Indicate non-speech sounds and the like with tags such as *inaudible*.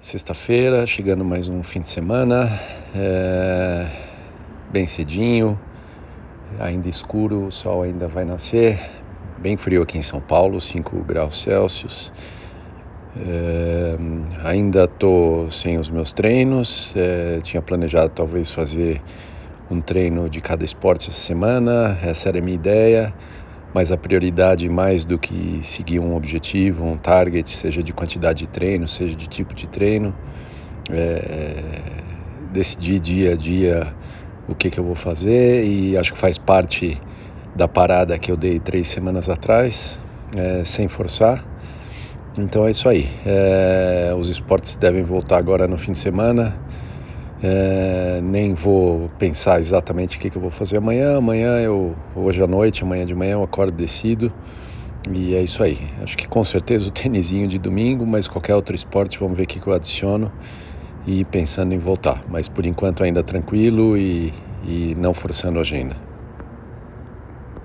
Sexta-feira, chegando mais um fim de semana, é, bem cedinho, ainda escuro, o sol ainda vai nascer, bem frio aqui em São Paulo, 5 graus Celsius. É, ainda estou sem os meus treinos, é, tinha planejado talvez fazer um treino de cada esporte essa semana, essa era a minha ideia mas a prioridade mais do que seguir um objetivo, um target, seja de quantidade de treino, seja de tipo de treino, é, decidir dia a dia o que, que eu vou fazer e acho que faz parte da parada que eu dei três semanas atrás, é, sem forçar. Então é isso aí. É, os esportes devem voltar agora no fim de semana. É, nem vou pensar exatamente o que, que eu vou fazer amanhã. Amanhã eu, hoje à noite, amanhã de manhã eu acordo decido. E é isso aí. Acho que com certeza o *laughs* tênisinho de domingo, mas qualquer outro esporte, vamos ver o que, que eu adiciono e pensando em voltar. Mas por enquanto ainda tranquilo e, e não forçando a agenda.